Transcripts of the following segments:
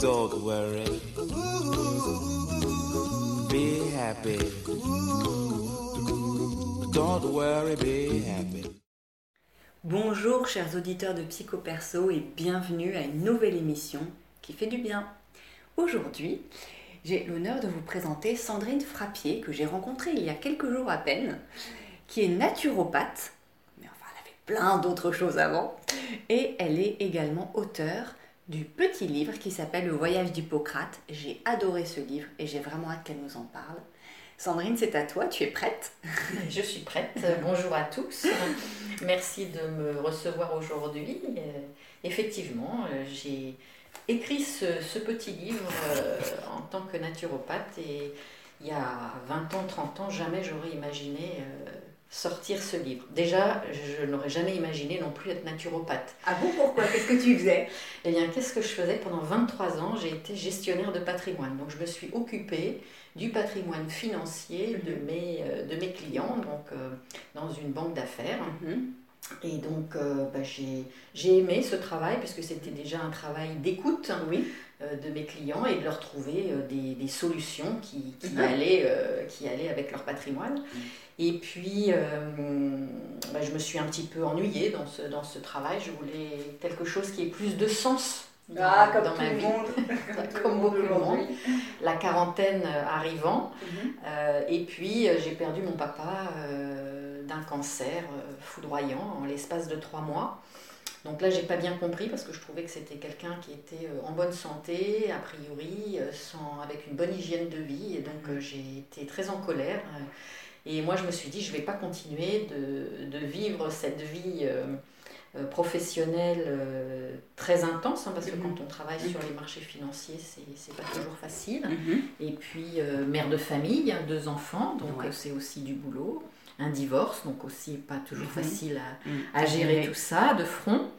Don't worry. Be happy. Don't worry, be happy. Bonjour chers auditeurs de Psycho Perso et bienvenue à une nouvelle émission qui fait du bien. Aujourd'hui, j'ai l'honneur de vous présenter Sandrine Frappier que j'ai rencontrée il y a quelques jours à peine, qui est naturopathe, mais enfin elle avait plein d'autres choses avant, et elle est également auteure du petit livre qui s'appelle Le voyage d'Hippocrate. J'ai adoré ce livre et j'ai vraiment hâte qu'elle nous en parle. Sandrine, c'est à toi, tu es prête? Je suis prête. Bonjour à tous. Merci de me recevoir aujourd'hui. Euh, Effectivement, euh, j'ai écrit ce, petit livre euh, en tant que naturopathe et il y a 20 ans, 30 ans, jamais j'aurais imaginé sortir ce livre. Déjà, je n'aurais jamais imaginé non plus être naturopathe. Ah bon, pourquoi? Qu'est-ce que tu faisais? Eh bien, qu'est-ce que je faisais? Pendant 23 ans J'ai été gestionnaire de patrimoine. Donc, je me suis occupée du patrimoine financier de, Mhm. mes, euh, de mes clients, donc euh, dans une banque d'affaires. Mhm. Et donc, euh, bah, j'ai aimé ce travail puisque c'était déjà un travail d'écoute Oui. euh, de mes clients et de leur trouver des, des solutions qui, qui, Mhm. allaient, euh, qui allaient avec leur patrimoine. Et puis, euh, bah, je me suis un petit peu ennuyée dans ce, dans ce travail. Je voulais quelque chose qui ait plus de sens dans, Ah, comme dans tout ma le vie. monde. Comme beaucoup de monde. La quarantaine euh, arrivant. Mhm. Euh, et puis, j'ai perdu mon papa euh, d'un cancer euh, foudroyant en l'espace de trois mois. Donc là, j'ai pas bien compris parce que je trouvais que c'était quelqu'un qui était en bonne santé, a priori, sans, avec une bonne hygiène de vie. Et donc, euh, j'ai été très en colère. Et moi, je me suis dit, je vais pas continuer de, de vivre cette vie euh, euh, professionnelle euh, très intense, hein, parce que Mhm. quand on travaille sur les marchés financiers, c'est pas toujours facile. Mhm. Et puis euh, mère de famille, deux enfants, donc Ouais. c'est aussi du boulot. Un divorce, donc aussi pas toujours Mhm. facile à, Mhm. à gérer tout ça de front.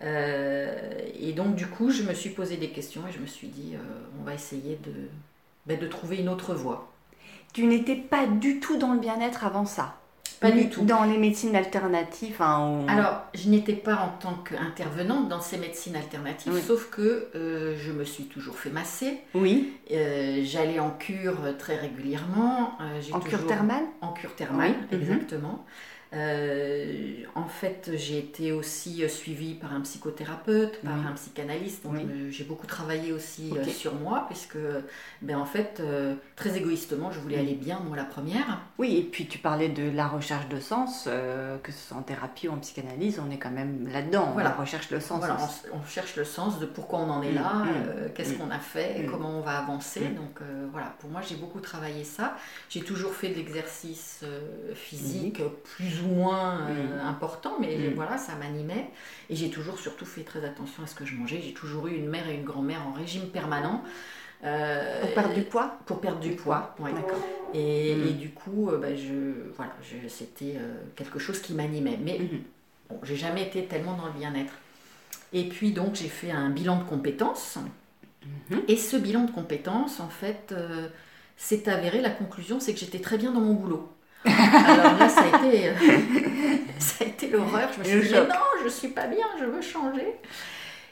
Et donc du coup, je me suis posé des questions et je me suis dit, on va essayer de, ben, de trouver une autre voie. Tu n'étais pas du tout dans le bien-être avant ça Pas du tout. Dans les médecines alternatives hein, Alors, je n'étais pas en tant qu'intervenante dans ces médecines alternatives, Oui. sauf que euh, je me suis toujours fait masser. Oui, Euh, J'allais en cure très régulièrement. Euh, en cure thermale En cure thermale, mhm. exactement. Euh, en fait, j'ai été aussi euh, suivie par un psychothérapeute, par Oui. un psychanalyste. Donc, Oui. je me- j'ai beaucoup travaillé aussi euh, sur moi, puisque, ben, en fait, euh, très égoïstement, je voulais Oui. aller bien, moi, la première. Oui, et puis tu parlais de la recherche de sens, euh, que ce soit en thérapie ou en psychanalyse, on est quand même là-dedans, Voilà. la recherche de sens. Voilà, on, on cherche le sens de pourquoi on en est Mm, là, mm, euh, qu'est-ce mm. qu'on a fait, Mm. comment on va avancer. Donc euh, voilà, pour moi j'ai beaucoup travaillé ça. J'ai toujours fait de l'exercice euh, physique plus ou moins euh, Mm. important, mais Mm. voilà, ça m'animait. Et j'ai toujours surtout fait très attention à ce que je mangeais. J'ai toujours eu une mère et une grand-mère en régime permanent. Euh, Pour perdre du poids pour perdre du poids, ouais. D'accord. Et, Mm. et du coup, euh, bah, je, voilà, je- c'était euh, quelque chose qui m'animait. Mais Mhm. Bon, j'ai jamais été tellement dans le bien-être. Et puis donc j'ai fait un bilan de compétences. Mhm. Et ce bilan de compétences, en fait, euh, s'est avéré, la conclusion, c'est que j'étais très bien dans mon boulot. Alors là, ça a été, euh, ça a été l'horreur. Je me suis Le dit, choc. non, je suis pas bien, je veux changer.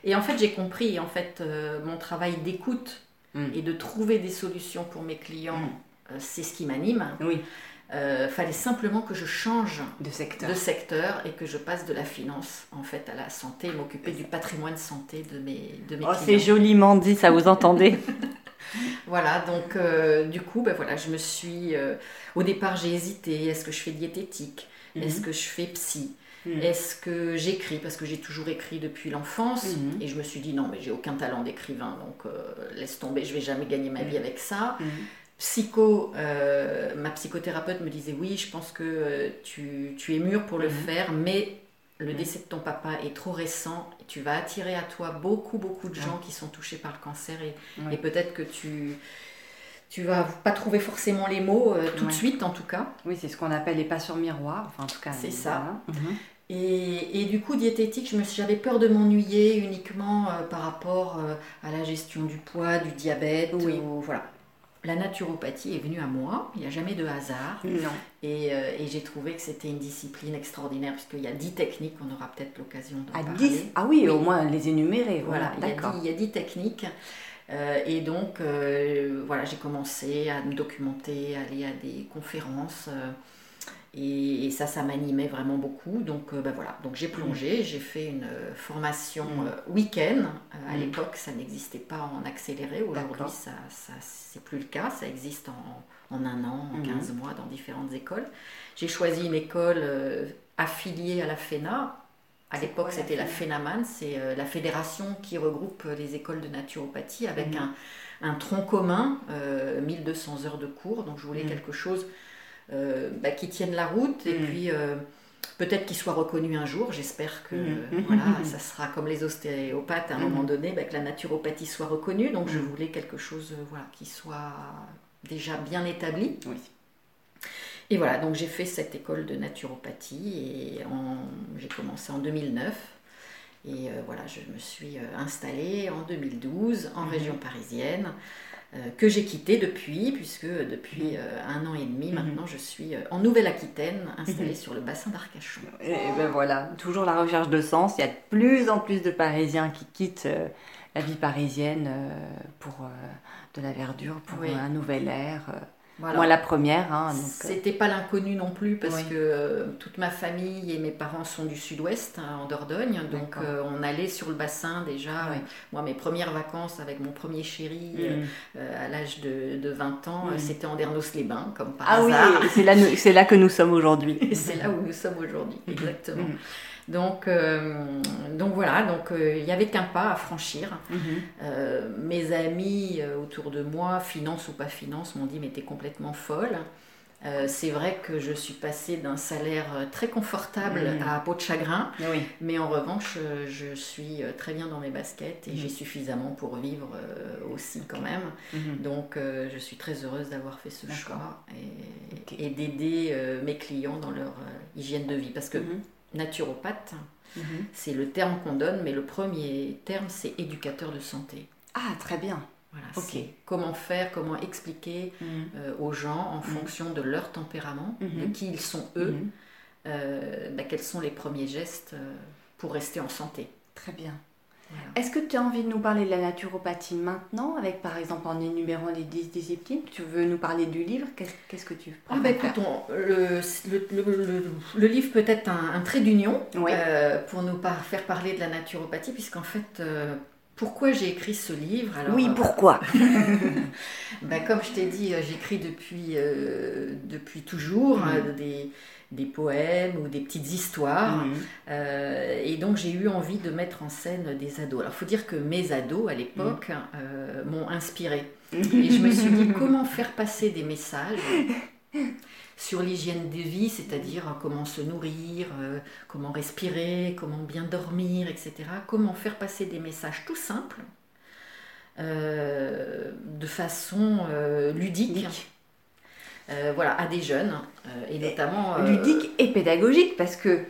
Et en fait, j'ai compris, en fait, euh, mon travail d'écoute Mm. et de trouver des solutions pour mes clients, Mm. euh, c'est ce qui m'anime. Oui, Euh, fallait simplement que je change de secteur. de secteur et que je passe de la finance en fait à la santé, m'occuper du patrimoine santé de mes, de mes Oh, c'est joliment dit, ça vous entendez Voilà, donc euh, du coup, ben voilà, je me suis. euh, au départ, j'ai hésité. Est-ce que je fais diététique? Est-ce que je fais psy? Mhm. Est-ce que j'écris? Parce que j'ai toujours écrit depuis l'enfance. Mhm. Et je me suis dit, non, mais j'ai aucun talent d'écrivain, donc euh, laisse tomber, je vais jamais gagner ma vie avec ça. Mhm. Psycho, ma psychothérapeute me disait, oui, je pense que tu, tu es mûr pour le Mhm. faire, mais le décès de ton papa est trop récent. Tu vas attirer à toi beaucoup, beaucoup de gens qui sont touchés par le cancer. Et, peut-être que tu tu vas pas trouver forcément les mots euh, tout de suite, en tout cas. Oui, c'est ce qu'on appelle les pas sur miroir, enfin en tout cas. C'est euh, ça. voilà. Mhm. Et, et du coup, diététique, je me suis- j'avais peur de m'ennuyer uniquement euh, par rapport euh, à la gestion du poids, du diabète. Oui. ou- voilà. La naturopathie est venue à moi, il n'y a jamais de hasard. Non. Et, euh, et j'ai trouvé que c'était une discipline extraordinaire, puisqu'il y a dix techniques, on aura peut-être l'occasion d'en À parler. 10 Ah oui, au moins les énumérer. Voilà, Voilà, il y, a d'accord. dix- il y a 10 techniques. Euh, et donc, euh, voilà, j'ai commencé à me documenter, à aller à des conférences. Et, et ça, ça m'animait vraiment beaucoup. Donc, ben voilà. Donc, j'ai plongé, j'ai fait une euh, formation Mm. euh, week-end. À Mm. l'époque, ça n'existait pas en accéléré. Aujourd'hui, ça, ça c'est plus le cas. Ça existe en, en un an, en Mhm. 15 mois, dans différentes écoles. J'ai choisi une école affiliée à la FENA. À l'époque, c'était la FENA? FENAMAN, c'est euh, la fédération qui regroupe euh, les écoles de naturopathie avec un, un tronc commun, euh, 1200 heures de cours. Donc, je voulais quelque chose bah, qui tienne la route et Mhm. puis euh, peut-être qu'il soit reconnu un jour. J'espère que Mhm. voilà, ça sera comme les ostéopathes à un moment donné, bah, que la naturopathie soit reconnue. Donc, je voulais quelque chose euh, voilà, qui soit déjà bien établi. Oui. Et voilà, donc j'ai fait cette école de naturopathie et j'ai commencé en 2009. Et euh, voilà, je me suis euh, installée en 2012 en Mhm. région parisienne, euh, que j'ai quittée depuis, puisque depuis Mhm. euh, un an et demi Mhm. maintenant, je suis euh, en Nouvelle-Aquitaine, installée Mhm. sur le bassin d'Arcachon. Et ben voilà, toujours la recherche de sens. Il y a de plus en plus de Parisiens qui quittent euh, la vie parisienne euh, pour euh, de la verdure, pour Oui. euh, un nouvel air. Voilà. Moi, la première. Hein, euh, C'était pas l'inconnu non plus parce Oui. que euh, toute ma famille et mes parents sont du sud-ouest, hein, en Dordogne. Donc euh, on allait sur le bassin déjà. Oui. Moi, mes premières vacances avec mon premier chéri Mm. euh, à l'âge de, de 20 ans, Mm. c'était en Dernos-les-Bains, comme par Ah oui, hasard. c'est là, nous- c'est là que nous sommes aujourd'hui. C'est là où nous sommes aujourd'hui, exactement. Mhm. Donc, euh, donc voilà, donc euh, il n'y avait qu'un pas à franchir. Mhm. Euh, mes amis autour de moi, finance ou pas finance, m'ont dit mais t'es complètement folle. Euh, c'est vrai que je suis passée d'un salaire très confortable Mhm. à peau de chagrin, Oui. mais en revanche, je suis très bien dans mes baskets et Mhm. j'ai suffisamment pour vivre aussi quand même. Donc euh, je suis très heureuse d'avoir fait ce choix et, d'aider euh, mes clients dans leur hygiène de vie. Parce que Mhm. naturopathe, Mhm. c'est le terme qu'on donne, mais le premier terme, c'est éducateur de santé. Ah, très bien. Voilà, comment faire, comment expliquer Mhm. euh, aux gens en fonction de leur tempérament, Mhm. de qui ils sont eux, Mhm. euh, bah, quels sont les premiers gestes euh, pour rester en santé. Très bien. Voilà. Est-ce que tu as envie de nous parler de la naturopathie maintenant, avec par exemple en énumérant les 10 disciplines? Tu veux nous parler du livre? Qu'est-ce que tu Ah bah écoute, on- le, le, le- le- le livre peut être un, un trait d'union Oui. euh, pour nous par- faire parler de la naturopathie, puisqu'en fait, euh, pourquoi j'ai écrit ce livre? Alors, Oui, euh, pourquoi? Ben, comme je t'ai dit, j'écris depuis, euh, depuis toujours des, des poèmes ou des petites histoires. Mhm. Euh, et donc j'ai eu envie de mettre en scène des ados. Alors il faut dire que mes ados à l'époque euh, m'ont inspiré. Et je me suis dit comment faire passer des messages sur l'hygiène de vie, c'est-à-dire comment se nourrir, euh, comment respirer, comment bien dormir, etc. Comment faire passer des messages tout simples, de façon Ludique. Euh, voilà, à des jeunes, euh, et notamment... euh, Ludique et pédagogique, parce que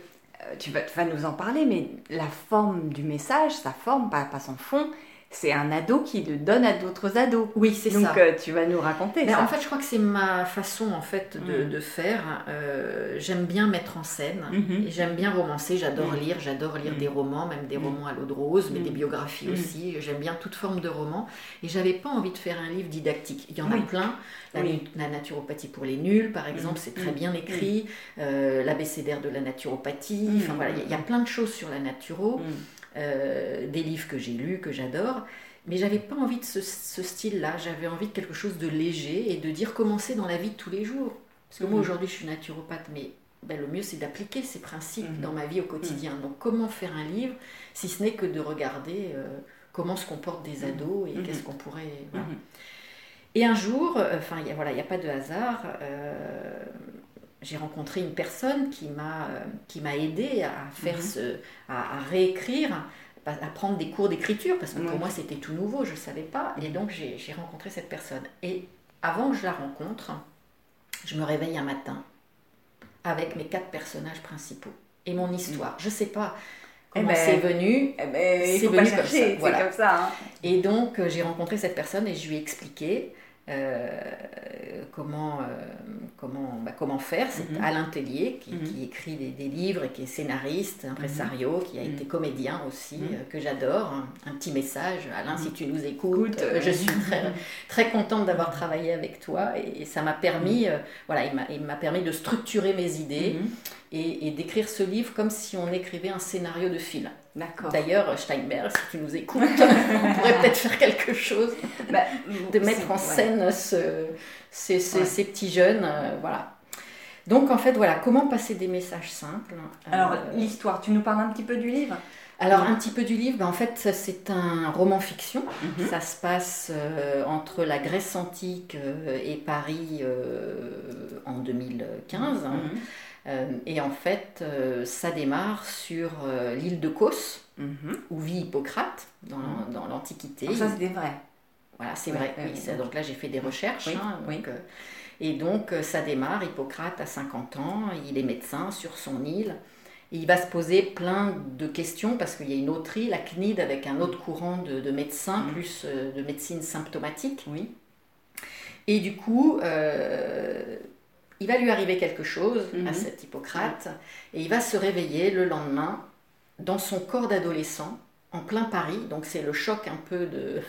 tu vas, tu vas nous en parler, mais la forme du message, sa forme, pas, pas son fond, c'est un ado qui le donne à d'autres ados. Oui, c'est Donc ça. euh, tu vas nous raconter ça. en fait, je crois que c'est ma façon en fait de, Mm. de faire. Euh, j'aime bien mettre en scène Mhm. et j'aime bien romancer. J'adore lire. J'adore lire des romans, même des romans à l'eau de rose, mais des biographies aussi. J'aime bien toute forme de roman. Et j'avais pas envie de faire un livre didactique. Il y en Oui. a plein. La, Oui. nu- la naturopathie pour les nuls, par exemple, c'est très bien écrit. Euh, L'abécédaire de la naturopathie. Enfin voilà, il y a- il y, a plein de choses sur la naturo. Euh, des livres que j'ai lus, que j'adore. Mais j'avais pas envie de ce, ce style-là, j'avais envie de quelque chose de léger et de dire comment c'est dans la vie de tous les jours. Parce que moi Mhm. aujourd'hui je suis naturopathe, mais ben, le mieux c'est d'appliquer ces principes Mhm. dans ma vie au quotidien. Donc comment faire un livre si ce n'est que de regarder euh, comment se comportent des Mhm. ados et Mhm. qu'est-ce qu'on pourrait... voilà. Mhm. Et un jour, enfin voilà, il n'y a pas de hasard, euh, j'ai rencontré une personne qui m'a euh, qui m'a aidé à faire Mhm. ce, à, à réécrire, à prendre des cours d'écriture parce que pour Oui. moi c'était tout nouveau, je ne savais pas. Et donc j'ai j'ai rencontré cette personne. Et avant que je la rencontre, je me réveille un matin avec mes quatre personnages principaux et mon histoire. Je ne sais pas comment Eh ben, c'est venu, Eh ben, C'est venu comme chercher, ça, c'est comme ça. hein. et donc, euh, j'ai rencontré cette personne et je lui ai expliqué comment, euh, comment, bah, comment faire. C'est Mhm. Alain Tellier qui, Mhm. qui écrit des, des livres et qui est scénariste, impresario, qui a Mhm. été comédien aussi, Mhm. euh, que j'adore. Un, un petit message, Alain, Mhm. si tu nous écoutes, Écoute, euh, je suis très, très contente d'avoir travaillé avec toi et, ça m'a permis, euh, voilà, il m'a- il m'a permis de structurer mes idées Mhm. et, et d'écrire ce livre comme si on écrivait un scénario de film. D'accord. D'ailleurs, Steinberg, si tu nous écoutes, on pourrait peut-être faire quelque chose Bah, de mettre en ouais. scène ce- ces, ces- Ouais. ces petits jeunes. euh, voilà. Donc, en fait, voilà, comment passer des messages simples. Euh, Alors, l'histoire, tu nous parles un petit peu du livre? Alors, un petit peu du livre, ben, en fait, c'est un roman fiction. Mhm. Ça se passe euh, entre la Grèce antique et Paris en 2015. hein. Mhm. Euh, et en fait, euh, ça démarre sur euh, l'île de Kos, Mhm. où vit Hippocrate dans, Mhm. dans l'Antiquité. Alors ça, c'était vrai. Voilà, c'est Ouais, vrai. oui, ça- donc- là, j'ai fait des recherches. Oui, hein, oui. donc, euh, et donc, ça démarre. Hippocrate a 50 ans, il est médecin sur son île. Et il va se poser plein de questions parce qu'il y a une autre île, la CNID, avec un autre courant de, de médecins, Mm. plus euh, de médecine symptomatique. Oui. Et du coup, il va lui arriver quelque chose Mhm. à cet Hippocrate, et il va se réveiller le lendemain dans son corps d'adolescent, en plein Paris. Donc c'est le choc un peu de,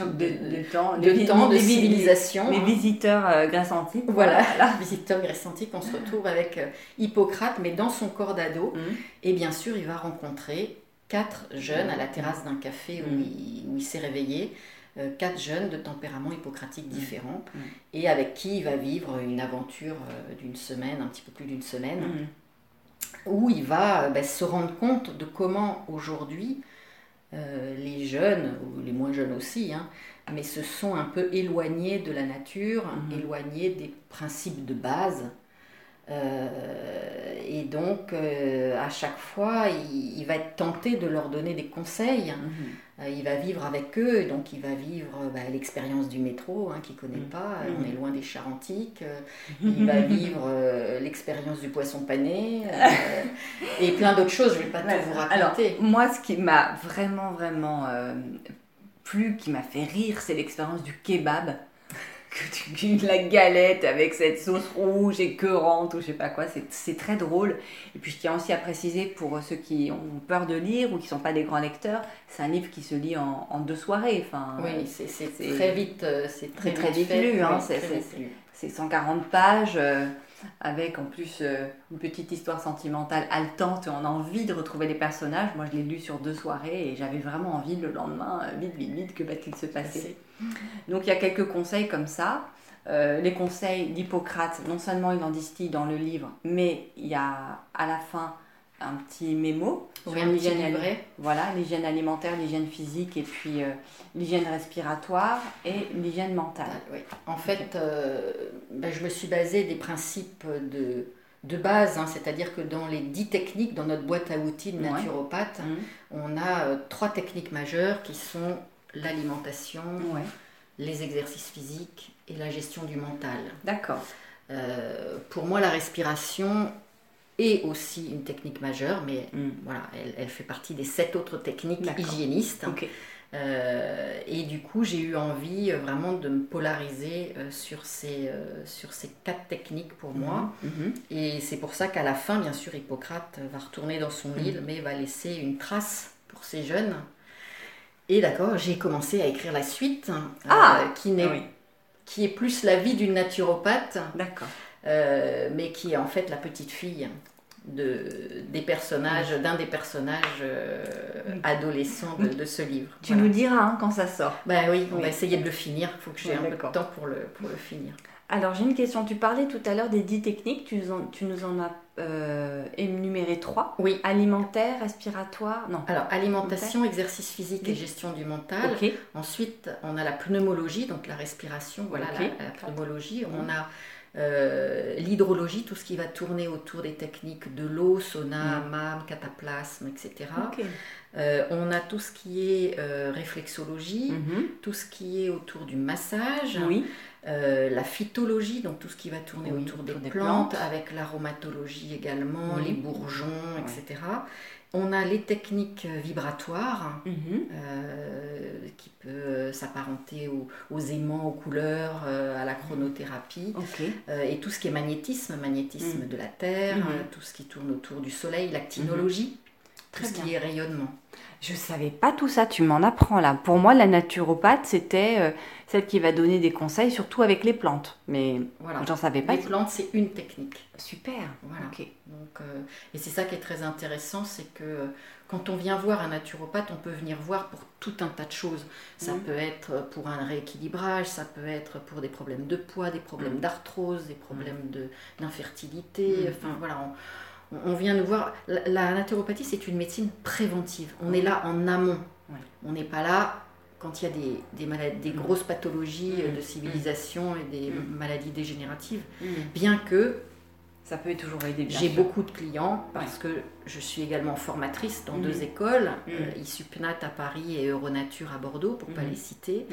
de, de temps, de les- temps, de civilisation. Les visiteurs euh, Grèce antique. Voilà, visiteur grèce antique, on se retrouve avec euh, Hippocrate, mais dans son corps d'ado. Mhm. Et bien sûr, il va rencontrer quatre jeunes à la terrasse d'un café où Mhm. il s'est réveillé. Euh, quatre jeunes de tempéraments hypocratiques différents Mhm. et avec qui il va vivre une aventure euh, d'une semaine, un petit peu plus d'une semaine, Mhm. où il va euh, ben, se rendre compte de comment aujourd'hui euh, les jeunes, ou les moins jeunes aussi, hein, mais se sont un peu éloignés de la nature, éloignés des principes de base. Euh, et donc, euh, à chaque fois, il, il va être tenté de leur donner des conseils. Mhm. Euh, il va vivre avec eux, et donc il va vivre bah, l'expérience du métro, hein, qu'il ne connaît Mhm. pas. Euh, On Mhm. est loin des chars antiques. Il va vivre l'expérience du poisson pané et plein d'autres choses. Je ne vais pas Ouais, tout vous Alors, raconter. moi, ce qui m'a vraiment, vraiment plu, qui m'a fait rire, c'est l'expérience du kebab. Que tu la galette avec cette sauce rouge écœurante ou je sais pas quoi, c'est- très drôle. Et puis je tiens aussi à préciser pour ceux qui ont peur de lire ou qui sont pas des grands lecteurs, c'est un livre qui se lit en, en deux soirées. Enfin, oui, c'est très vite, euh, c'est très, très vite vite lu, hein. C'est 140 pages euh, avec en plus euh, une petite histoire sentimentale haletante et on a envie de retrouver les personnages. Moi je l'ai lu sur deux soirées et j'avais vraiment envie le lendemain, euh, vite, vite, vite, que va-t-il se passer? Donc il y a quelques conseils comme ça. Euh, les conseils d'Hippocrate, non seulement il en distille dans le livre, mais il y a à la fin un petit mémo Oui, sur l'hygiène voilà, l'hygiène alimentaire, l'hygiène physique et puis euh, l'hygiène respiratoire et l'hygiène mentale. Ah, oui. En fait, euh, ben, je me suis basée des principes de, de base, hein, c'est-à-dire que dans les dix techniques, dans notre boîte à outils de naturopathe, Mhm. on a euh, trois techniques majeures qui sont l'alimentation, Ouais, les exercices physiques et la gestion du mental. d'accord. Pour moi, la respiration est aussi une technique majeure, mais Mm. voilà, elle, elle fait partie des sept autres techniques hygiénistes. Ok. Euh, et du coup, j'ai eu envie euh, vraiment de me polariser euh, sur, ces, sur ces quatre techniques pour moi. Mhm. Et c'est pour ça qu'à la fin, bien sûr, Hippocrate va retourner dans son Mhm. île, mais va laisser une trace pour ces jeunes. Et d'accord, j'ai commencé à écrire la suite, hein, Ah qui, n'est, Ah oui, qui est plus la vie d'une naturopathe, d'accord. Euh, mais qui est en fait la petite fille de, des personnages, d'un des personnages euh, adolescents de, de ce livre. Tu Voilà. nous diras hein, quand ça sort. Ben oui, on Oui. va essayer de le finir. Il faut que j'ai Oui, un peu de temps pour le, pour le finir. Alors j'ai une question. Tu parlais tout à l'heure des 10 techniques. Tu, nous en- tu nous en as euh, énuméré trois. Oui. Alimentaire, respiratoire. Non. Alors, alimentation, exercice physique et gestion du mental. Ok. Ensuite, on a la pneumologie, donc la respiration, voilà la pneumologie. On a euh, l'hydrologie, tout ce qui va tourner autour des techniques de l'eau, sauna, Mm. hammam, cataplasme, etc. Euh, on a tout ce qui est euh, réflexologie, Mhm. tout ce qui est autour du massage, Oui. La phytologie, donc tout ce qui va tourner Oui, autour des, autour des plantes, plantes. avec l'aromatologie également, Oui. les bourgeons, etc. On a les techniques vibratoires Mhm. euh, qui peuvent s'apparenter aux, aux aimants, aux couleurs, euh, à la chronothérapie. Euh, et tout ce qui est magnétisme, magnétisme Mhm. de la Terre, Mhm. tout ce qui tourne autour du Soleil, l'actinologie, Très tout ce bien. qui est rayonnement. Je savais pas tout ça, tu m'en apprends là. Pour moi, la naturopathe, c'était euh, celle qui va donner des conseils, surtout avec les plantes. Mais Voilà. j'en savais pas. Les plantes, c'est une technique. Super. Voilà. Ok. Donc, euh, et c'est ça qui est très intéressant, c'est que euh, quand on vient voir un naturopathe, on peut venir voir pour tout un tas de choses. Ça Mhm. peut être pour un rééquilibrage, ça peut être pour des problèmes de poids, des problèmes Mhm. d'arthrose, des problèmes d'infertilité. Mhm. Enfin voilà, on, on vient nous voir. La, la naturopathie, c'est une médecine préventive. On est là en amont. On n'est pas là quand il y a des, des, maladies, des Mhm. grosses pathologies euh, de civilisation et des Mhm. maladies dégénératives. Bien que Ça peut toujours aider. bien j'ai beaucoup de clients parce que je suis également formatrice dans deux écoles, euh, ISUPNAT à Paris et Euronature à Bordeaux, pour ne pas les citer.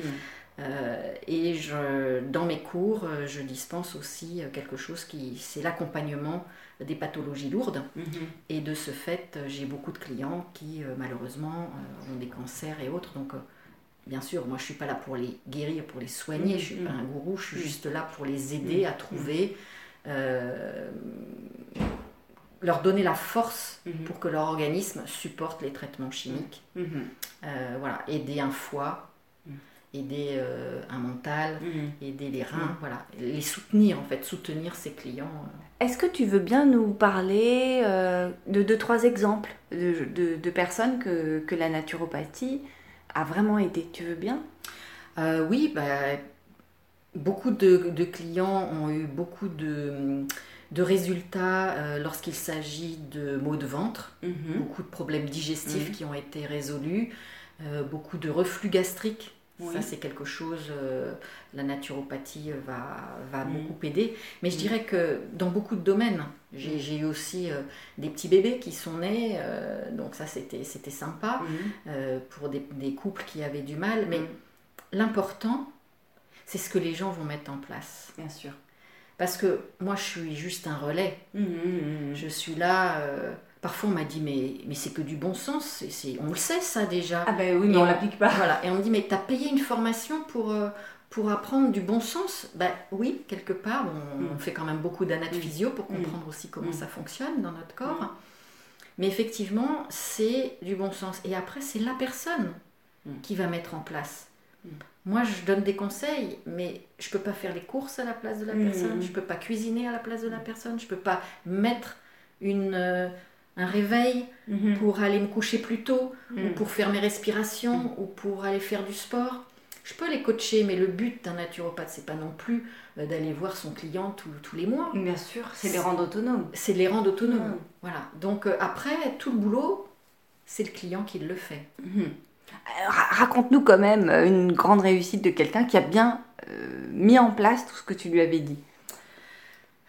Euh, et je, dans mes cours, euh, je dispense aussi quelque chose qui, c'est l'accompagnement des pathologies lourdes. Mhm. Et de ce fait, j'ai beaucoup de clients qui, euh, malheureusement, euh, ont des cancers et autres. Donc, euh, bien sûr, moi, je suis pas là pour les guérir, pour les soigner. Mhm. Je suis pas un gourou. Je suis Mhm. juste là pour les aider à trouver, euh, leur donner la force pour que leur organisme supporte les traitements chimiques. Euh, voilà, aider un foie. Aider euh, un mental, Mhm. aider les reins. Mhm. Voilà, les soutenir en fait, soutenir ses clients. euh. Est-ce que tu veux bien nous parler euh, de deux, trois exemples de, de- de personnes que, que la naturopathie a vraiment aidé? Tu veux bien? Euh, oui, bah, beaucoup de, de clients ont eu beaucoup de, de résultats euh, lorsqu'il s'agit de maux de ventre, beaucoup de problèmes digestifs Mhm. qui ont été résolus, euh, beaucoup de reflux gastrique. Oui. Ça, c'est quelque chose, euh, la naturopathie euh, va, va beaucoup aider. Mais je dirais que dans beaucoup de domaines, j'ai eu aussi euh, des petits bébés qui sont nés, euh, donc ça, c'était sympa pour des, des couples qui avaient du mal. Mais l'important, c'est ce que les gens vont mettre en place. Bien sûr. Parce que moi, je suis juste un relais. Mhm. Je suis là. Parfois, on m'a dit, mais, mais c'est que du bon sens. on le sait, ça déjà. Ah ben oui, mais Et on on- l'applique pas. Voilà. Et on me dit, mais t'as payé une formation pour, euh, pour apprendre du bon sens? Ben oui, quelque part. On, Mm. on fait quand même beaucoup d'anat Mm. physio pour Mm. comprendre aussi comment Mm. ça fonctionne dans notre corps. Mais effectivement, c'est du bon sens. Et après, c'est la personne qui va mettre en place. Moi, je donne des conseils, mais je peux pas faire les courses à la place de la personne, je peux pas cuisiner à la place de la personne, je peux pas mettre une, euh, un réveil Mhm. pour aller me coucher plus tôt, ou Mhm. pour faire mes respirations, ou pour aller faire du sport. Je peux les coacher, mais le but d'un naturopathe, c'est pas non plus euh, d'aller voir son client tous- tous les mois. Bien sûr, c'est les rendre autonomes. C'est les rendre autonomes. Voilà. Donc euh, après, tout le boulot, c'est le client qui le fait. Mhm. Euh, ra- Raconte-nous quand même une grande réussite de quelqu'un qui a bien euh, mis en place tout ce que tu lui avais dit.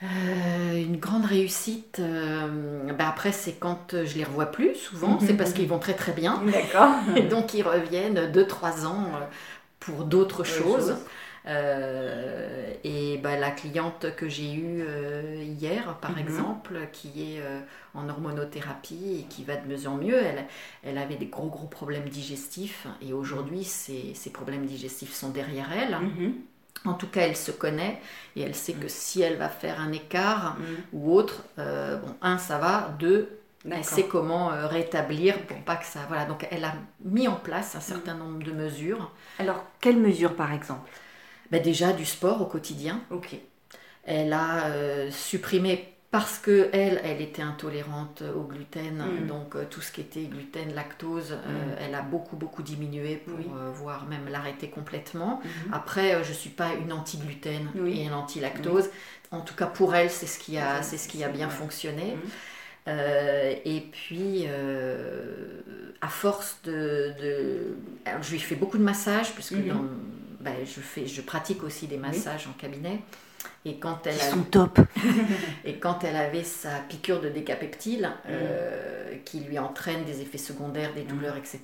Euh, une grande réussite, euh, bah après c'est quand je les revois plus souvent, Mhm. c'est parce qu'ils vont très très bien. D'accord. Et donc ils reviennent 2-3 ans euh, pour d'autres choses. Euh, et bah, la cliente que j'ai eue hier, par Mhm. exemple, qui est en hormonothérapie et qui va de mieux en mieux, elle, elle avait des gros gros problèmes digestifs et aujourd'hui ces, ces problèmes digestifs sont derrière elle. Mhm. En tout cas, elle se connaît et elle sait que si elle va faire un écart Mhm. ou autre, euh, bon, un, ça va, deux, elle sait comment euh, rétablir pour pas que ça. Voilà, donc elle a mis en place un certain nombre de mesures. Alors, quelle mesure par exemple? Bah, déjà du sport au quotidien. Ok. Elle a euh, supprimé parce que elle, elle était intolérante au gluten, Mm. donc euh, tout ce qui était gluten, lactose, euh, Mm. elle a beaucoup beaucoup diminué pour Oui. euh, voire même l'arrêter complètement. Mhm. Après, je suis pas une anti-gluten Oui. et une anti-lactose. En tout cas, pour elle, c'est ce qui a, C'est- ce qui a bien fonctionné. Mhm. Euh, et puis, à force de, de- alors, je lui fais beaucoup de massages puisque Mhm. dans- ben, je fais, je pratique aussi des massages en cabinet. Et quand elle Ils a- sont top. et quand elle avait sa piqûre de décapeptile, euh, qui lui entraîne des effets secondaires, des douleurs, Mm. etc.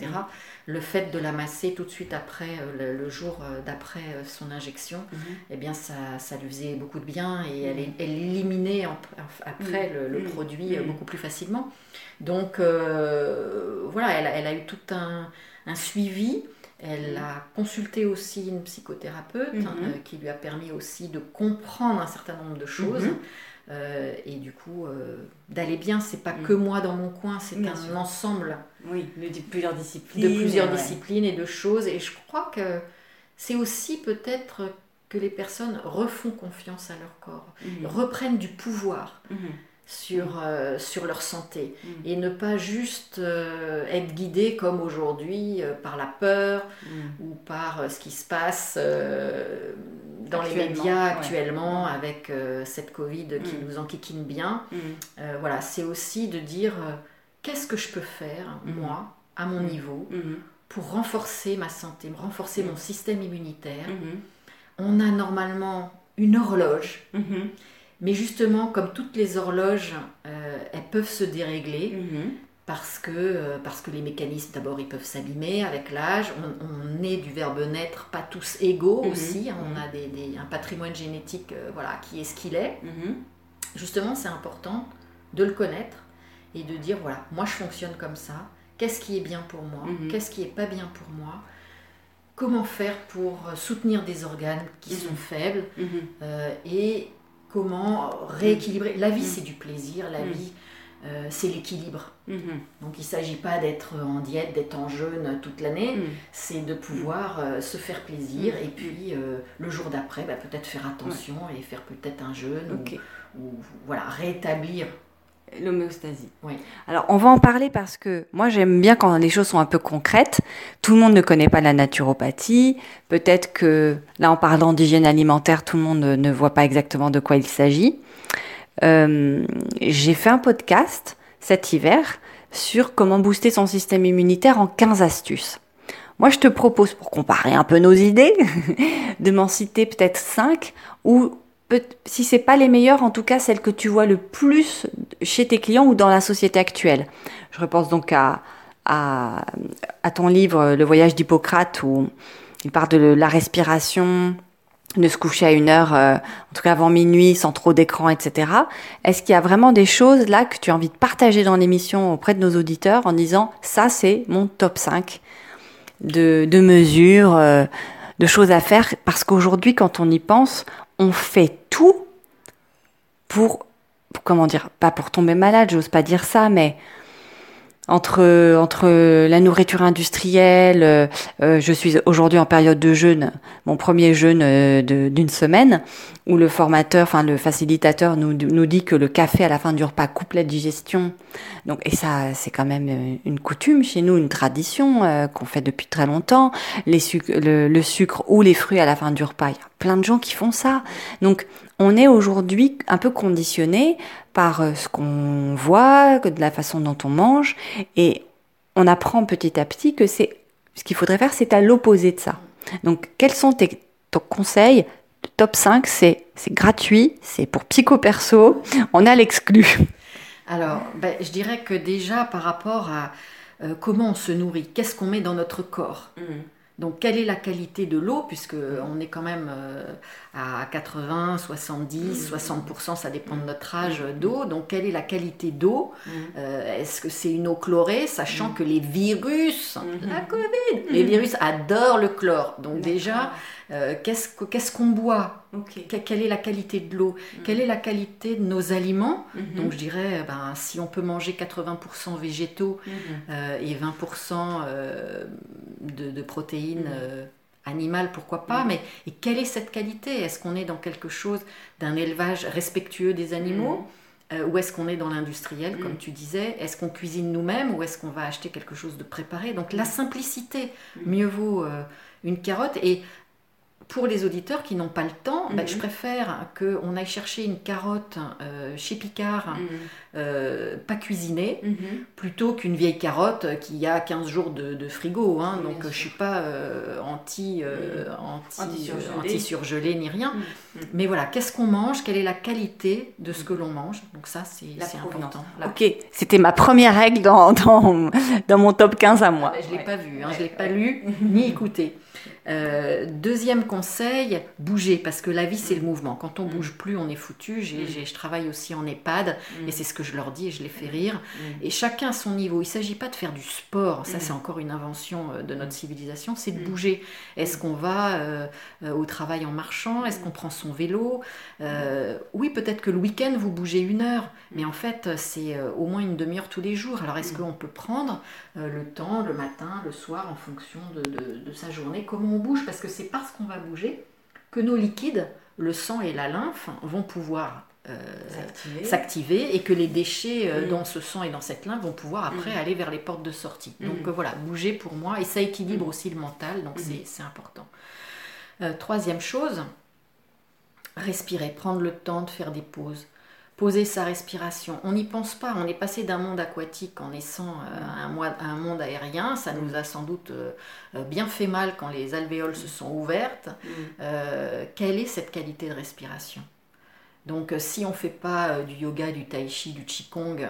Le fait de la masser tout de suite après, euh, le, le jour euh, d'après son injection, Mhm. eh bien ça, ça lui faisait beaucoup de bien et elle, elle éliminait en- après le, le Mm. produit Mm. beaucoup plus facilement. Donc euh, voilà, elle, a- elle a eu tout un, un suivi. Elle a consulté aussi une psychothérapeute Mhm. hein, euh, qui lui a permis aussi de comprendre un certain nombre de choses. Mhm. Euh, et du coup, euh, d'aller bien, c'est pas Mhm. que moi dans mon coin, c'est un sûr. ensemble Oui, de, plusieurs disciplines. de plusieurs ouais. disciplines et de choses. Et je crois que c'est aussi peut-être que les personnes refont confiance à leur corps, Mhm. reprennent du pouvoir Mhm. Sur, euh, sur leur santé Mhm. et ne pas juste euh, être guidées comme aujourd'hui euh, par la peur Mhm. ou par ce qui se passe dans les Actuellement, médias ouais. actuellement avec euh, cette Covid qui nous enquiquine bien. Voilà, c'est aussi de dire qu'est-ce que je peux faire, moi, à mon niveau, pour renforcer ma santé, renforcer mon système immunitaire. Mhm. On a normalement une horloge, Mhm. Mais justement, comme toutes les horloges, euh, elles peuvent se dérégler Mhm. parce que, euh, parce que les mécanismes, d'abord, ils peuvent s'abîmer avec l'âge. On, on est du verbe naître, pas tous égaux Mhm. aussi. On Mhm. a des, des- un patrimoine génétique euh, voilà, qui est ce qu'il est. Justement, c'est important de le connaître et de dire voilà, moi je fonctionne comme ça. Qu'est-ce qui est bien pour moi? Qu'est-ce qui est pas bien pour moi? Comment faire pour soutenir des organes qui sont faibles? Et comment rééquilibrer La vie, Mhm. c'est du plaisir. La Mhm. vie, euh, c'est l'équilibre. Mhm. Donc il ne s'agit pas d'être en diète, d'être en jeûne toute l'année, c'est de pouvoir euh, se faire plaisir et puis euh, le jour d'après, bah, peut-être faire attention et faire peut-être un jeûne ou- ou, voilà, rétablir. L'homéostasie. Oui. Alors, on va en parler parce que moi, j'aime bien quand les choses sont un peu concrètes. Tout le monde ne connaît pas la naturopathie. Peut-être que, là, en parlant d'hygiène alimentaire, tout le monde ne, voit pas exactement de quoi il s'agit. Euh, J'ai fait un podcast cet hiver sur comment booster son système immunitaire en 15 astuces. Moi, je te propose, pour comparer un peu nos idées, de m'en citer peut-être 5 ou peut- si c'est pas les meilleures, en tout cas celles que tu vois le plus chez tes clients ou dans la société actuelle. Je repense donc à, ton livre Le voyage d'Hippocrate où il parle de la respiration, de se coucher à une heure, euh, en tout cas avant minuit, sans trop d'écran, etc. Est-ce qu'il y a vraiment des choses là que tu as envie de partager dans l'émission auprès de nos auditeurs en disant ça c'est mon top 5 de, de mesures, euh, de choses à faire? Parce qu'aujourd'hui, quand on y pense, on fait tout pour, comment dire, pas pour tomber malade, j'ose pas dire ça, mais entre, entre la nourriture industrielle, euh, euh, je suis aujourd'hui en période de jeûne, mon premier jeûne euh, d'une semaine, où le formateur, enfin le facilitateur nous, nous dit que le café à la fin du repas coupe la digestion. Donc, et ça, c'est quand même euh, une coutume chez nous, une tradition euh, qu'on fait depuis très longtemps. Les suc- le, le sucre ou les fruits à la fin du repas, il y a plein de gens qui font ça. Donc, on est aujourd'hui un peu conditionné par euh, ce qu'on voit, de la façon dont on mange, et on apprend petit à petit que c'est ce qu'il faudrait faire, c'est à l'opposé de ça. Donc, quels sont tes, conseils Le Top 5, c'est c'est gratuit, c'est pour psycho perso, on a l'exclu. Alors, ben, je dirais que déjà par rapport à euh, comment on se nourrit, qu'est-ce qu'on met dans notre corps? Donc, quelle est la qualité de l'eau, puisque on est quand même euh, à 80, 70, 60%, ça dépend de notre âge euh, d'eau. Donc, quelle est la qualité d'eau Euh, Est-ce que c'est une eau chlorée, sachant que les virus, la Covid, les virus adorent le chlore. Donc, déjà, euh, qu'est-ce que- qu'est-ce qu'on boit? Que- Quelle est la qualité de l'eau? Quelle est la qualité de nos aliments? Donc, je dirais, ben, si on peut manger 80% végétaux euh, et 20% euh, de, de protéines euh, animales, pourquoi pas, mais et quelle est cette qualité? Est-ce qu'on est dans quelque chose d'un élevage respectueux des animaux? Euh, ou est-ce qu'on est dans l'industriel, comme tu disais? Est-ce qu'on cuisine nous-mêmes ou est-ce qu'on va acheter quelque chose de préparé? Donc la simplicité, mieux vaut euh, une carotte. Et pour les auditeurs qui n'ont pas le temps, ben, Mhm. je préfère qu'on aille chercher une carotte euh, chez Picard, Mhm. euh, pas cuisinée, Mhm. plutôt qu'une vieille carotte qui a 15 jours de, de frigo. hein. Oui, donc je sûr. suis pas euh, anti, euh, anti, euh, anti-surgelé ni rien. Mais voilà, qu'est-ce qu'on mange? Quelle est la qualité de ce que l'on mange? Donc ça, c'est important. La- Ok, c'était ma première règle dans, dans, dans mon top 15 à moi. Ah, Je ne l'ai Ouais. pas vu, hein, je ne l'ai pas ouais. lu ni écouté. Euh, deuxième conseil, bouger, parce que la vie c'est le mouvement. Quand on Mm. bouge plus, on est foutu. J'ai- Mm. je travaille aussi en EHPAD Mm. et c'est ce que je leur dis et je les fais rire. Et chacun à son niveau. Il ne s'agit pas de faire du sport, ça c'est encore une invention euh, de notre civilisation, c'est de bouger. Est-ce qu'on va euh, au travail en marchant? Est-ce qu'on prend son vélo? Euh, Oui, peut-être que le week-end vous bougez une heure, mais en fait c'est au moins une demi-heure tous les jours. Alors est-ce qu'on peut prendre? Le temps le matin, le soir, en fonction de, de- de sa journée Comment on bouge Parce que c'est parce qu'on va bouger que nos liquides, le sang et la lymphe, vont pouvoir euh, S'activer. et que les déchets euh, Mm. dans ce sang et dans cette lymphe vont pouvoir après Mm. aller vers les portes de sortie. Donc Mm. euh, voilà, bouger pour moi et ça équilibre aussi le mental, donc c'est- c'est important. Euh, troisième chose, respirer, prendre le temps de faire des pauses. Poser sa respiration. On n'y pense pas. On est passé d'un monde aquatique en naissant euh, à, un, monde aérien. Ça nous a sans doute euh, euh, bien fait mal quand les alvéoles se sont ouvertes. Mm. Euh, quelle est cette qualité de respiration? Donc, si on ne fait pas du yoga, du tai chi, du qigong,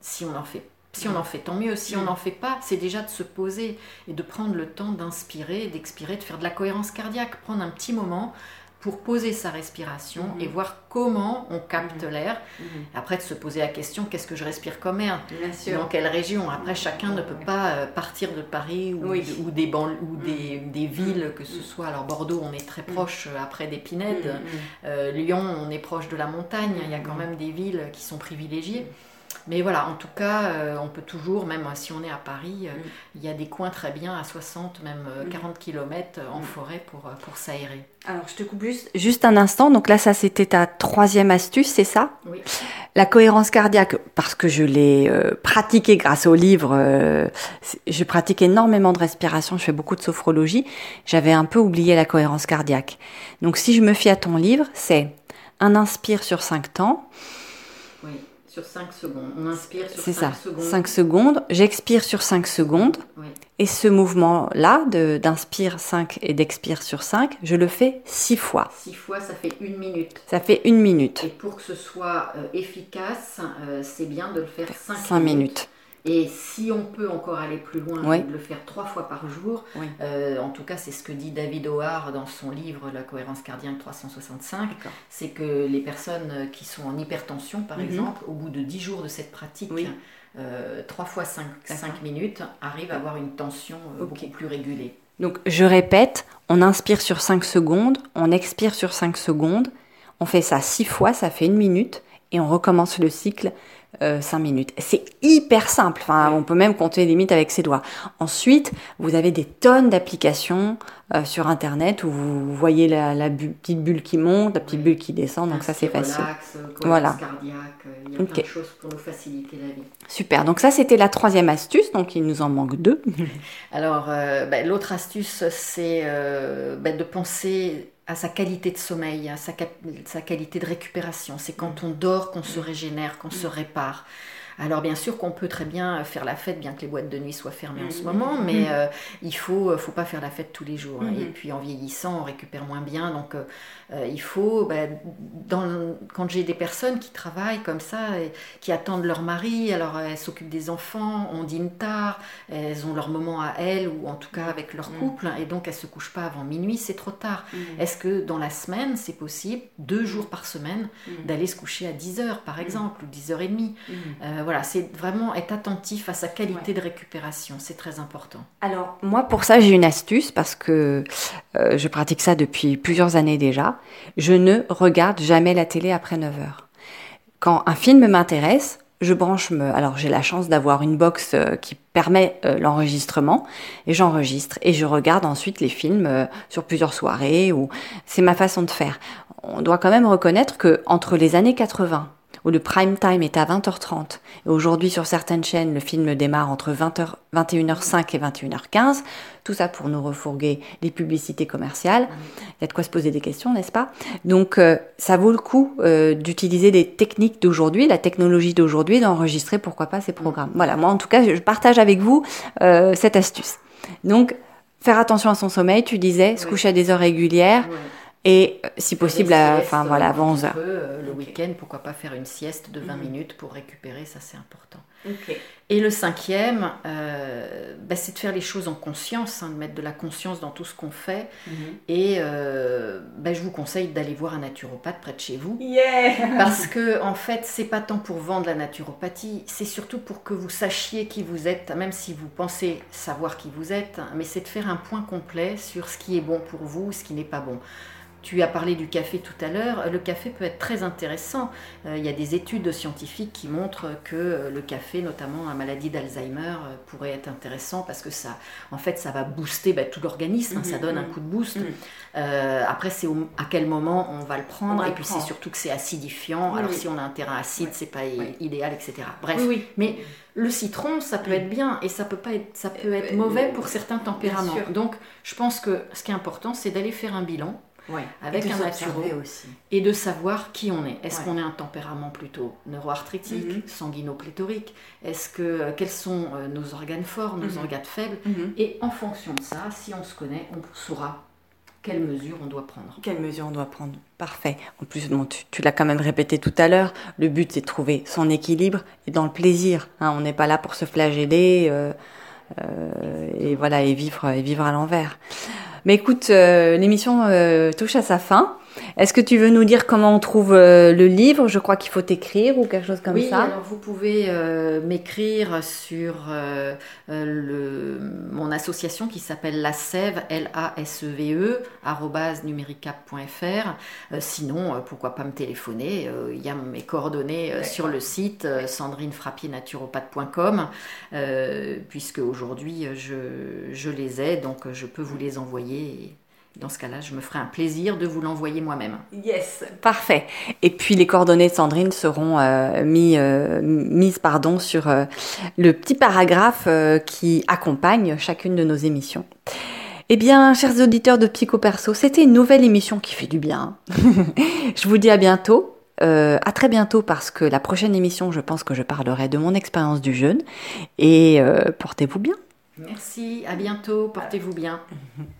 si on en fait, si on en fait, tant mieux. Si on Mm. n'en fait pas, c'est déjà de se poser et de prendre le temps d'inspirer, d'expirer, de faire de la cohérence cardiaque, prendre un petit moment pour poser sa respiration Mhm. et voir comment on capte Mhm. l'air. Mm. Après, de se poser la question qu'est-ce que je respire comme air? Bien sûr. dans quelle région? Après, chacun ne peut pas euh, partir de Paris ou, Oui. de- ou des, ou des, des villes, que ce soit. Alors, Bordeaux, on est très proche euh, après d'Épinède. Euh, Lyon, on est proche de la montagne. Il y a quand même des villes qui sont privilégiées. Mais voilà, en tout cas, euh, on peut toujours, même si on est à Paris, euh, Mm. il y a des coins très bien à 60, même euh, Mm. 40 km en Mm. forêt pour, pour s'aérer. Alors, je te coupe juste, juste un instant. Donc là, ça, c'était ta troisième astuce, c'est ça? Oui. La cohérence cardiaque, parce que je l'ai euh, pratiquée grâce au livre, euh, je pratique énormément de respiration, je fais beaucoup de sophrologie. J'avais un peu oublié la cohérence cardiaque. Donc, si je me fie à ton livre, c'est un inspire sur cinq temps, sur 5 secondes. On inspire sur c'est 5 ça, secondes. 5 secondes, j'expire sur 5 secondes, Oui. et ce mouvement-là, de- d'inspire 5 et d'expire sur 5, je le fais 6 fois. 6 fois, ça fait une minute. Ça fait une minute, Et pour que ce soit euh, efficace, euh, c'est bien de le faire 5 5 minutes. Et si on peut encore aller plus loin, Oui. le faire trois fois par jour, Oui. euh, en tout cas c'est ce que dit David O'Hare dans son livre La cohérence cardiaque 365, D'accord. c'est que les personnes qui sont en hypertension par Mhm. exemple, au bout de 10 jours de cette pratique, Oui. euh, 3 fois 5, D'accord. minutes, arrivent à avoir une tension euh, Ok. beaucoup plus régulée. Donc je répète, on inspire sur 5 secondes, on expire sur 5 secondes, on fait ça 6 fois, ça fait une minute, et on recommence le cycle 5 minutes. C'est hyper simple, enfin, on peut même compter limite avec ses doigts. Ensuite, vous avez des tonnes d'applications euh, sur Internet où vous voyez la, la bu- petite bulle qui monte, la petite bulle qui descend, donc ça c'est facile. Euh, Voilà. cardiaque, euh, il y a Ok. plein de choses pour nous faciliter la vie. Super, donc ça c'était la troisième astuce, donc il nous en manque deux. Alors, euh, ben, l'autre astuce, c'est euh, ben, de penser à sa qualité de sommeil, à sa, qualité de récupération. C'est quand on dort qu'on se régénère, qu'on se répare. Alors bien sûr qu'on peut très bien faire la fête, bien que les boîtes de nuit soient fermées en ce moment, mais euh, il faut, faut pas faire la fête tous les jours. hein. Mhm. Et puis en vieillissant, on récupère moins bien. Donc euh, euh, il faut, dans le- quand j'ai des personnes qui travaillent comme ça, et qui attendent leur mari, alors elles s'occupent des enfants, on dîne tard, elles ont leur moment à elles, ou en tout cas avec leur couple, et donc elles se couchent pas avant minuit, c'est trop tard. Est-ce que dans la semaine, c'est possible, deux jours par semaine, d'aller se coucher à 10 heures par exemple, ou 10 heures et demie? Euh, Voilà, c'est vraiment être attentif à sa qualité de récupération, c'est très important. Alors, moi, pour ça, j'ai une astuce parce que euh, je pratique ça depuis plusieurs années déjà. Je ne regarde jamais la télé après 9 heures. Quand un film m'intéresse, je branche me. Alors, j'ai la chance d'avoir une box euh, qui permet euh, l'enregistrement et j'enregistre et je regarde ensuite les films sur plusieurs soirées ou c'est ma façon de faire. On doit quand même reconnaître que entre les années 80 où le prime time est à 20h30, et aujourd'hui sur certaines chaînes, le film démarre entre 20h, 21h05 et 21h15, tout ça pour nous refourguer les publicités commerciales. Il y a de quoi se poser des questions, n'est-ce pas? Donc euh, ça vaut le coup euh, d'utiliser les techniques d'aujourd'hui, la technologie d'aujourd'hui, d'enregistrer pourquoi pas ces programmes. Voilà, moi en tout cas, je partage avec vous euh, cette astuce. Donc faire attention à son sommeil, tu disais, se coucher à des heures régulières Ouais. Et euh, si possible, enfin voilà, avant un 11 petit heures. peu, euh, le week-end, pourquoi pas faire une sieste de 20 Mhm. minutes pour récupérer, ça c'est important. Et le cinquième, euh, bah, c'est de faire les choses en conscience, hein, de mettre de la conscience dans tout ce qu'on fait. Mhm. Et euh, bah, je vous conseille d'aller voir un naturopathe près de chez vous. Yeah Parce que en fait, c'est pas tant pour vendre la naturopathie, c'est surtout pour que vous sachiez qui vous êtes, même si vous pensez savoir qui vous êtes, mais c'est de faire un point complet sur ce qui est bon pour vous, ce qui n'est pas bon. Tu as parlé du café tout à l'heure. Le café peut être très intéressant. Euh, il y a des études scientifiques qui montrent que euh, le café, notamment la maladie d'Alzheimer, euh, pourrait être intéressant parce que ça, en fait, ça va booster bah, tout l'organisme. hein, ça Mhm, donne un mhm. coup de boost. Mhm. Euh, après, c'est à quel moment on va le prendre. Va et puis, c'est surtout que c'est acidifiant. Oui, Alors, oui. si on a un terrain acide, Ouais. c'est pas idéal, etc. Bref. Oui, oui. Mais le citron, ça peut être bien et ça peut pas être, ça peut être mauvais pour certains tempéraments. Donc, je pense que ce qui est important, c'est d'aller faire un bilan Ouais. Avec Et de un naturo. aussi. et de savoir qui on est. Est-ce Ouais. qu'on est un tempérament plutôt neuroarthritique, Mhm. sanguinopléthorique Est-ce que euh, quels sont euh, nos organes forts, nos Mhm. organes faibles Mhm. Et en fonction de ça, si on se connaît, on saura quelles mesures on doit prendre. Quelles mesures on doit prendre Parfait. En plus, bon, tu, tu l'as quand même répété tout à l'heure, le but c'est de trouver son équilibre et dans le plaisir. hein. on n'est pas là pour se flageller euh, euh, et voilà et vivre et vivre à l'envers. Mais écoute, euh, l'émission euh, touche à sa fin. Est-ce que tu veux nous dire comment on trouve euh, le livre? Je crois qu'il faut écrire ou quelque chose comme oui, ça. alors vous pouvez euh, m'écrire sur euh, le, mon association qui s'appelle La Sève, L-A-S-E-V-E, arobase numéricap.fr. Euh, sinon, pourquoi pas me téléphoner? Il y a mes coordonnées sur le site sandrinefrappier-naturopathe.com, puisque aujourd'hui je, je les ai, donc je peux vous les envoyer. Et dans ce cas-là, je me ferai un plaisir de vous l'envoyer moi-même. Yes, parfait. Et puis les coordonnées de Sandrine seront euh, mis, euh, mises pardon, sur euh, le petit paragraphe qui accompagne chacune de nos émissions. Eh bien, chers auditeurs de Psycho Perso, c'était une nouvelle émission qui fait du bien. je vous dis à bientôt. Euh, à très bientôt parce que la prochaine émission, je pense que je parlerai de mon expérience du jeûne. Et euh, portez-vous bien. Merci, à bientôt, portez-vous bien.